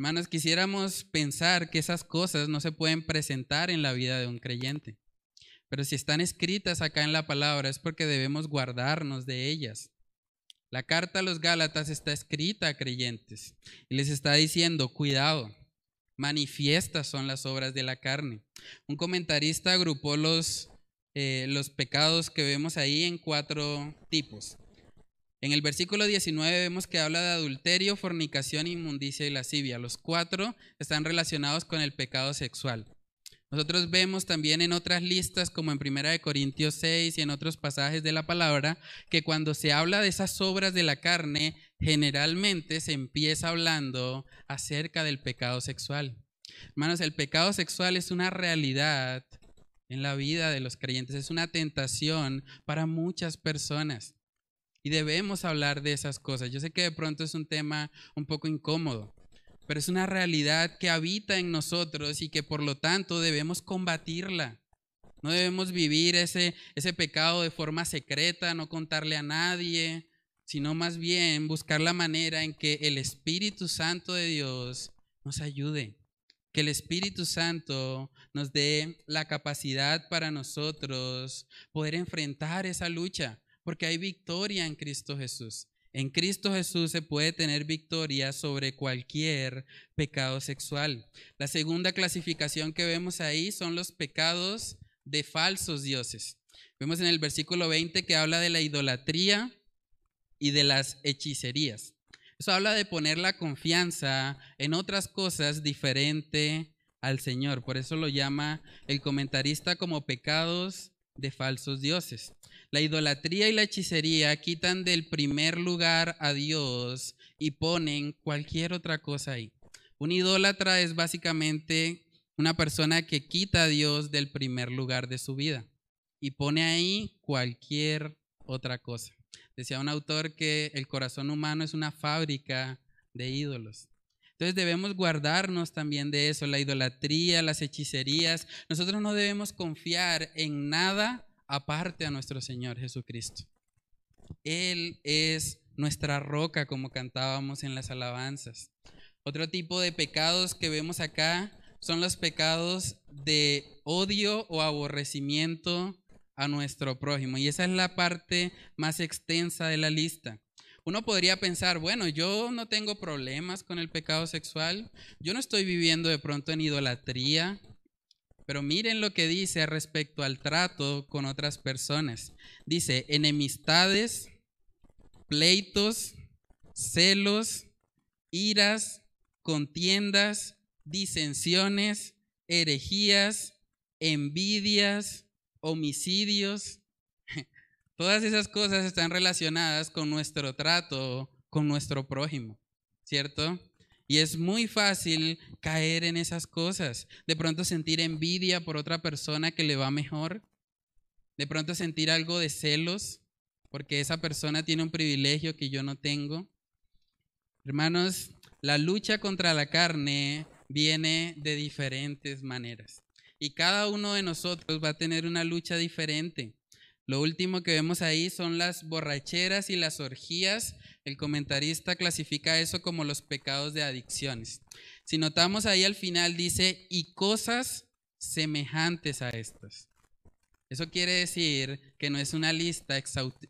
Hermanos, quisiéramos pensar que esas cosas no se pueden presentar en la vida de un creyente, pero si están escritas acá en la palabra es porque debemos guardarnos de ellas. La carta a los Gálatas está escrita a creyentes y les está diciendo, cuidado, manifiestas son las obras de la carne. Un comentarista agrupó los, eh, los pecados que vemos ahí en cuatro tipos. En el versículo 19 vemos que habla de adulterio, fornicación, inmundicia y lascivia. Los cuatro están relacionados con el pecado sexual. Nosotros vemos también en otras listas, como en 1 Corintios 6 y en otros pasajes de la palabra, que cuando se habla de esas obras de la carne, generalmente se empieza hablando acerca del pecado sexual. Hermanos, el pecado sexual es una realidad en la vida de los creyentes, es una tentación para muchas personas. Y debemos hablar de esas cosas. Yo sé que de pronto es un tema un poco incómodo, pero es una realidad que habita en nosotros y que por lo tanto debemos combatirla. No debemos vivir ese, ese pecado de forma secreta, no contarle a nadie, sino más bien buscar la manera en que el Espíritu Santo de Dios nos ayude. Que el Espíritu Santo nos dé la capacidad para nosotros poder enfrentar esa lucha, porque hay victoria en Cristo Jesús. En Cristo Jesús se puede tener victoria sobre cualquier pecado sexual. La segunda clasificación que vemos ahí son los pecados de falsos dioses. Vemos en el versículo 20 que habla de la idolatría y de las hechicerías. Eso habla de poner la confianza en otras cosas diferente al Señor. Por eso lo llama el comentarista como pecados de falsos dioses. La idolatría y la hechicería quitan del primer lugar a Dios y ponen cualquier otra cosa ahí. Un idólatra es básicamente una persona que quita a Dios del primer lugar de su vida y pone ahí cualquier otra cosa. Decía un autor que el corazón humano es una fábrica de ídolos. Entonces debemos guardarnos también de eso, la idolatría, las hechicerías. Nosotros no debemos confiar en nada aparte a nuestro Señor Jesucristo. Él es nuestra roca, como cantábamos en las alabanzas. Otro tipo de pecados que vemos acá son los pecados de odio o aborrecimiento a nuestro prójimo. Y esa es la parte más extensa de la lista. Uno podría pensar, bueno, yo no tengo problemas con el pecado sexual, yo no estoy viviendo de pronto en idolatría, pero miren lo que dice respecto al trato con otras personas. Dice, enemistades, pleitos, celos, iras, contiendas, disensiones, herejías, envidias, homicidios. Todas esas cosas están relacionadas con nuestro trato con nuestro prójimo, ¿cierto? Y es muy fácil caer en esas cosas. De pronto sentir envidia por otra persona que le va mejor. De pronto sentir algo de celos porque esa persona tiene un privilegio que yo no tengo. Hermanos, la lucha contra la carne viene de diferentes maneras. Y cada uno de nosotros va a tener una lucha diferente. Lo último que vemos ahí son las borracheras y las orgías. El comentarista clasifica eso como los pecados de adicciones. Si notamos ahí al final dice, y cosas semejantes a estas. Eso quiere decir que no es una lista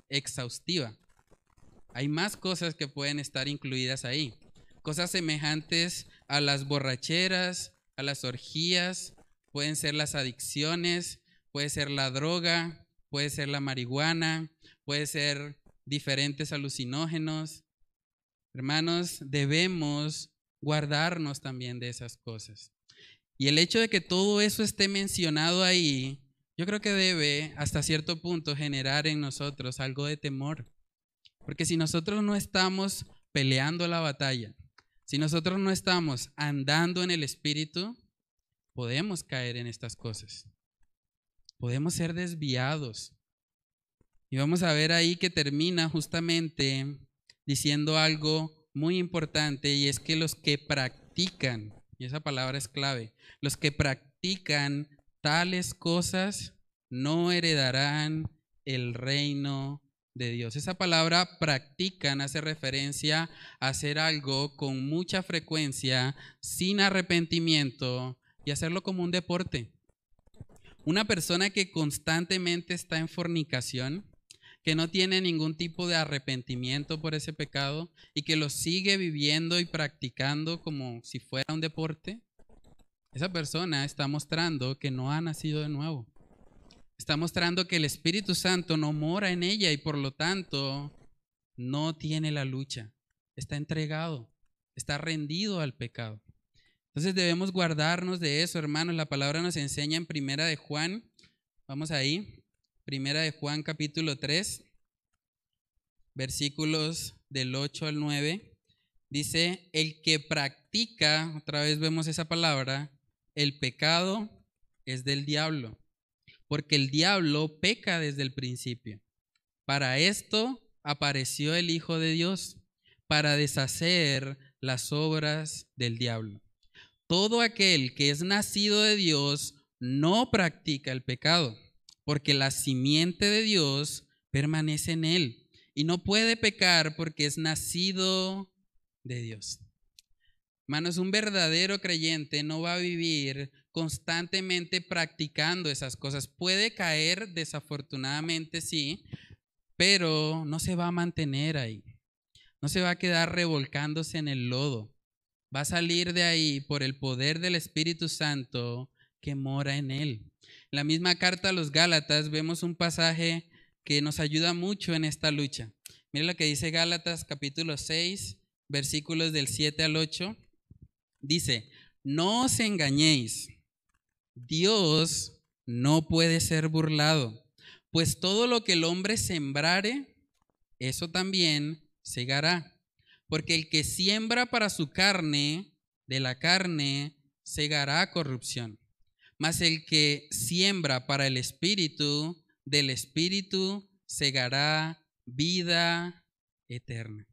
exhaustiva. Hay más cosas que pueden estar incluidas ahí. Cosas semejantes a las borracheras, a las orgías, pueden ser las adicciones, puede ser la droga, puede ser la marihuana, puede ser diferentes alucinógenos. Hermanos, debemos guardarnos también de esas cosas. Y el hecho de que todo eso esté mencionado ahí, yo creo que debe hasta cierto punto generar en nosotros algo de temor. Porque si nosotros no estamos peleando la batalla, si nosotros no estamos andando en el Espíritu, podemos caer en estas cosas. Podemos ser desviados. Y vamos a ver ahí que termina justamente diciendo algo muy importante y es que los que practican, y esa palabra es clave, los que practican tales cosas no heredarán el reino de Dios. Esa palabra practican hace referencia a hacer algo con mucha frecuencia, sin arrepentimiento y hacerlo como un deporte. Una persona que constantemente está en fornicación, que no tiene ningún tipo de arrepentimiento por ese pecado y que lo sigue viviendo y practicando como si fuera un deporte, esa persona está mostrando que no ha nacido de nuevo. Está mostrando que el Espíritu Santo no mora en ella y por lo tanto no tiene la lucha. Está entregado, está rendido al pecado. Entonces debemos guardarnos de eso, hermanos. La palabra nos enseña en Primera de Juan. Vamos ahí. Primera de Juan capítulo 3, versículos del 8 al 9. Dice, el que practica, otra vez vemos esa palabra, el pecado es del diablo, porque el diablo peca desde el principio. Para esto apareció el Hijo de Dios, para deshacer las obras del diablo. Todo aquel que es nacido de Dios no practica el pecado porque la simiente de Dios permanece en él y no puede pecar porque es nacido de Dios. Hermanos, un verdadero creyente no va a vivir constantemente practicando esas cosas. Puede caer, desafortunadamente sí, pero no se va a mantener ahí. No se va a quedar revolcándose en el lodo. Va a salir de ahí por el poder del Espíritu Santo que mora en él. En la misma carta a los Gálatas vemos un pasaje que nos ayuda mucho en esta lucha. Mira lo que dice Gálatas capítulo 6, versículos del 7 al 8. Dice, no os engañéis, Dios no puede ser burlado, pues todo lo que el hombre sembrare, eso también segará. Porque el que siembra para su carne, de la carne segará corrupción. Mas el que siembra para el Espíritu, del Espíritu segará vida eterna.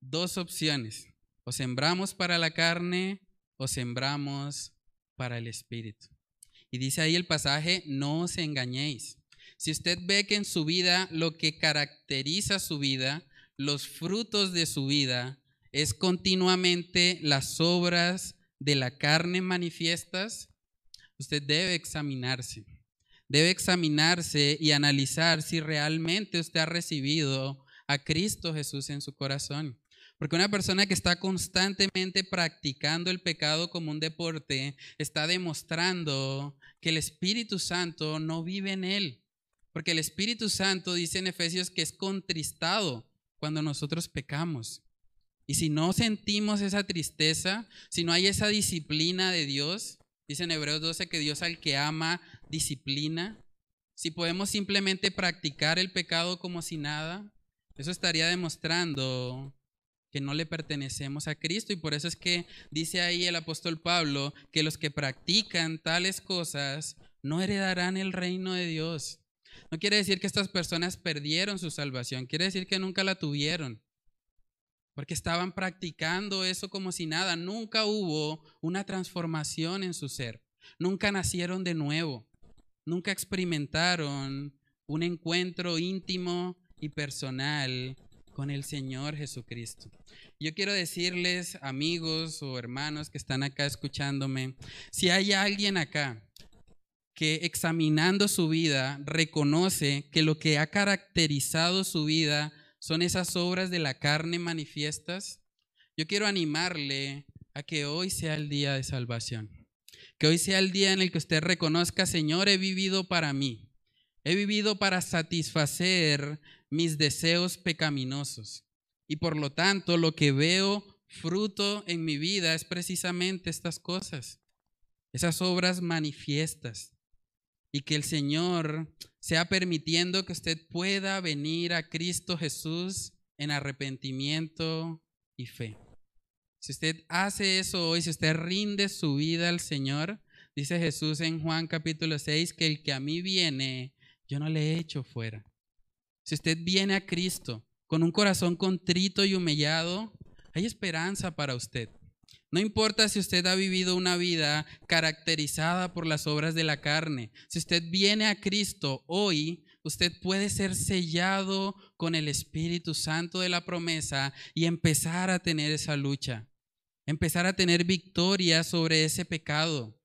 Dos opciones. O sembramos para la carne o sembramos para el Espíritu. Y dice ahí el pasaje, no os engañéis. Si usted ve que en su vida lo que caracteriza su vida, los frutos de su vida, es continuamente las obras de la carne manifiestas, usted debe examinarse. Debe examinarse y analizar si realmente usted ha recibido a Cristo Jesús en su corazón. Porque una persona que está constantemente practicando el pecado como un deporte está demostrando que el Espíritu Santo no vive en él. Porque el Espíritu Santo dice en Efesios que es contristado cuando nosotros pecamos. Y si no sentimos esa tristeza, si no hay esa disciplina de Dios, Dice en Hebreos 12 que Dios al que ama disciplina. Si podemos simplemente practicar el pecado como si nada, eso estaría demostrando que no le pertenecemos a Cristo y por eso es que dice ahí el apóstol Pablo que los que practican tales cosas no heredarán el reino de Dios. No quiere decir que estas personas perdieron su salvación, quiere decir que nunca la tuvieron porque estaban practicando eso como si nada. Nunca hubo una transformación en su ser. Nunca nacieron de nuevo. Nunca experimentaron un encuentro íntimo y personal con el Señor Jesucristo. Yo quiero decirles, amigos o hermanos que están acá escuchándome, si hay alguien acá que examinando su vida reconoce que lo que ha caracterizado su vida son esas obras de la carne manifiestas, yo quiero animarle a que hoy sea el día de salvación. Que hoy sea el día en el que usted reconozca, Señor, he vivido para mí. He vivido para satisfacer mis deseos pecaminosos. Y por lo tanto, lo que veo fruto en mi vida es precisamente estas cosas, esas obras manifiestas. Y que el Señor sea permitiendo que usted pueda venir a Cristo Jesús en arrepentimiento y fe. Si usted hace eso hoy, si usted rinde su vida al Señor, dice Jesús en Juan capítulo 6, que el que a mí viene, yo no le echo fuera. Si usted viene a Cristo con un corazón contrito y humillado, hay esperanza para usted. No importa si usted ha vivido una vida caracterizada por las obras de la carne. Si usted viene a Cristo hoy, usted puede ser sellado con el Espíritu Santo de la promesa y empezar a tener esa lucha. Empezar a tener victoria sobre ese pecado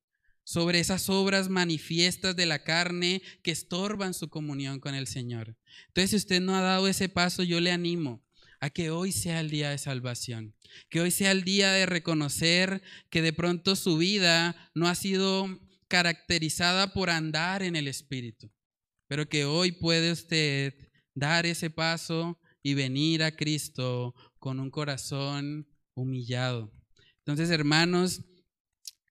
sobre esas obras manifiestas de la carne que estorban su comunión con el Señor. Entonces, si usted no ha dado ese paso, yo le animo a que hoy sea el día de salvación, que hoy sea el día de reconocer que de pronto su vida no ha sido caracterizada por andar en el Espíritu, pero que hoy puede usted dar ese paso y venir a Cristo con un corazón humillado. Entonces, hermanos,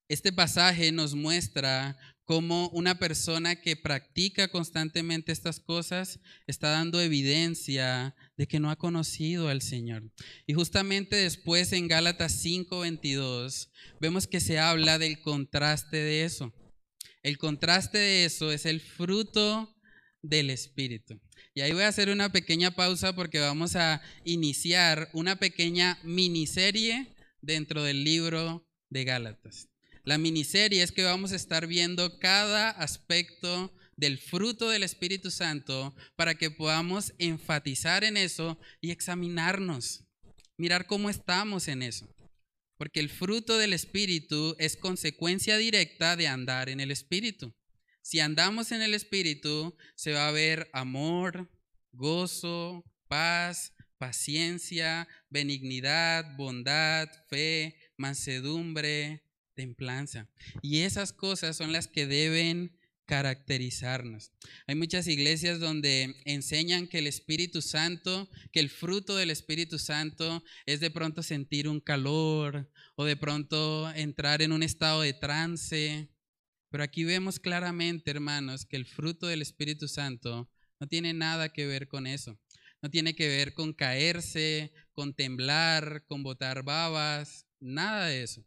este pasaje nos muestra cómo una persona que practica constantemente estas cosas está dando evidencia de que no ha conocido al Señor. Y justamente después en Gálatas 5:22 vemos que se habla del contraste de eso. El contraste de eso es el fruto del Espíritu. Y ahí voy a hacer una pequeña pausa porque vamos a iniciar una pequeña miniserie dentro del libro de Gálatas. La miniserie es que vamos a estar viendo cada aspecto del fruto del Espíritu Santo para que podamos enfatizar en eso y examinarnos, mirar cómo estamos en eso. Porque el fruto del Espíritu es consecuencia directa de andar en el Espíritu. Si andamos en el Espíritu, se va a ver amor, gozo, paz, paciencia, benignidad, bondad, fe, mansedumbre, templanza. Y esas cosas son las que deben caracterizarnos. Hay muchas iglesias donde enseñan que el Espíritu Santo, que el fruto del Espíritu Santo es de pronto sentir un calor o de pronto entrar en un estado de trance. Pero aquí vemos claramente, hermanos, que el fruto del Espíritu Santo no tiene nada que ver con eso. No tiene que ver con caerse, con temblar, con botar babas, nada de eso.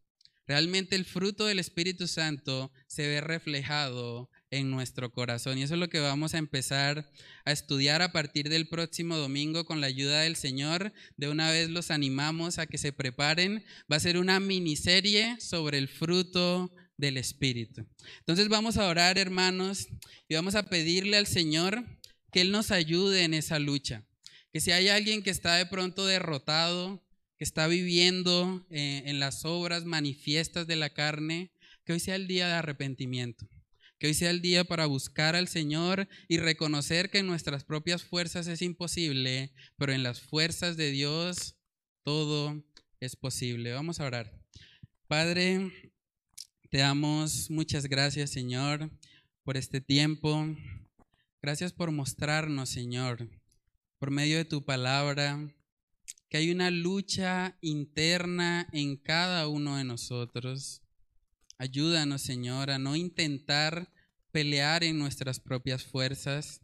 Realmente el fruto del Espíritu Santo se ve reflejado en nuestro corazón. Y eso es lo que vamos a empezar a estudiar a partir del próximo domingo con la ayuda del Señor. De una vez los animamos a que se preparen. Va a ser una miniserie sobre el fruto del Espíritu. Entonces vamos a orar, hermanos, y vamos a pedirle al Señor que Él nos ayude en esa lucha. Que si hay alguien que está de pronto derrotado, que está viviendo eh, en las obras manifiestas de la carne, que hoy sea el día de arrepentimiento, que hoy sea el día para buscar al Señor y reconocer que en nuestras propias fuerzas es imposible, pero en las fuerzas de Dios todo es posible. Vamos a orar. Padre, te damos muchas gracias, Señor, por este tiempo. Gracias por mostrarnos, Señor, por medio de tu palabra que hay una lucha interna en cada uno de nosotros. Ayúdanos, Señor, a no intentar pelear en nuestras propias fuerzas,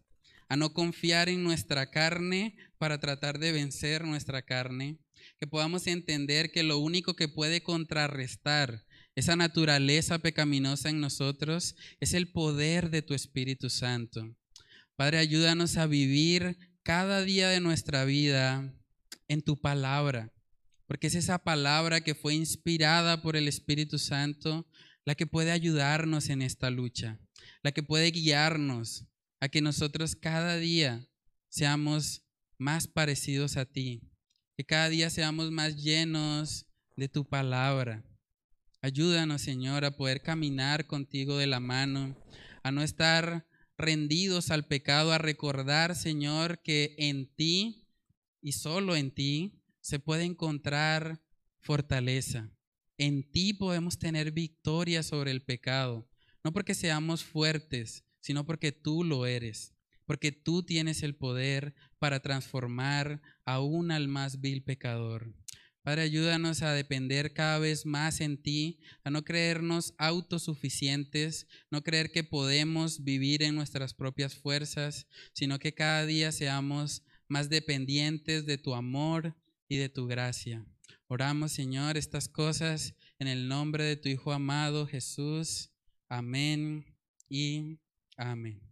a no confiar en nuestra carne para tratar de vencer nuestra carne, que podamos entender que lo único que puede contrarrestar esa naturaleza pecaminosa en nosotros es el poder de tu Espíritu Santo. Padre, ayúdanos a vivir cada día de nuestra vida en tu palabra, porque es esa palabra que fue inspirada por el Espíritu Santo la que puede ayudarnos en esta lucha, la que puede guiarnos, a que nosotros cada día seamos más parecidos a ti, que cada día seamos más llenos de tu palabra. Ayúdanos, Señor, a poder caminar contigo de la mano, a no estar rendidos al pecado, a recordar, Señor, que en ti y solo en ti se puede encontrar fortaleza. En ti podemos tener victoria sobre el pecado, no porque seamos fuertes, sino porque tú lo eres, porque tú tienes el poder para transformar aún al más vil pecador. Padre, ayúdanos a depender cada vez más en ti, a no creernos autosuficientes, no creer que podemos vivir en nuestras propias fuerzas, sino que cada día seamos más dependientes de tu amor y de tu gracia. Oramos, Señor, estas cosas en el nombre de tu Hijo amado Jesús. Amén y amén.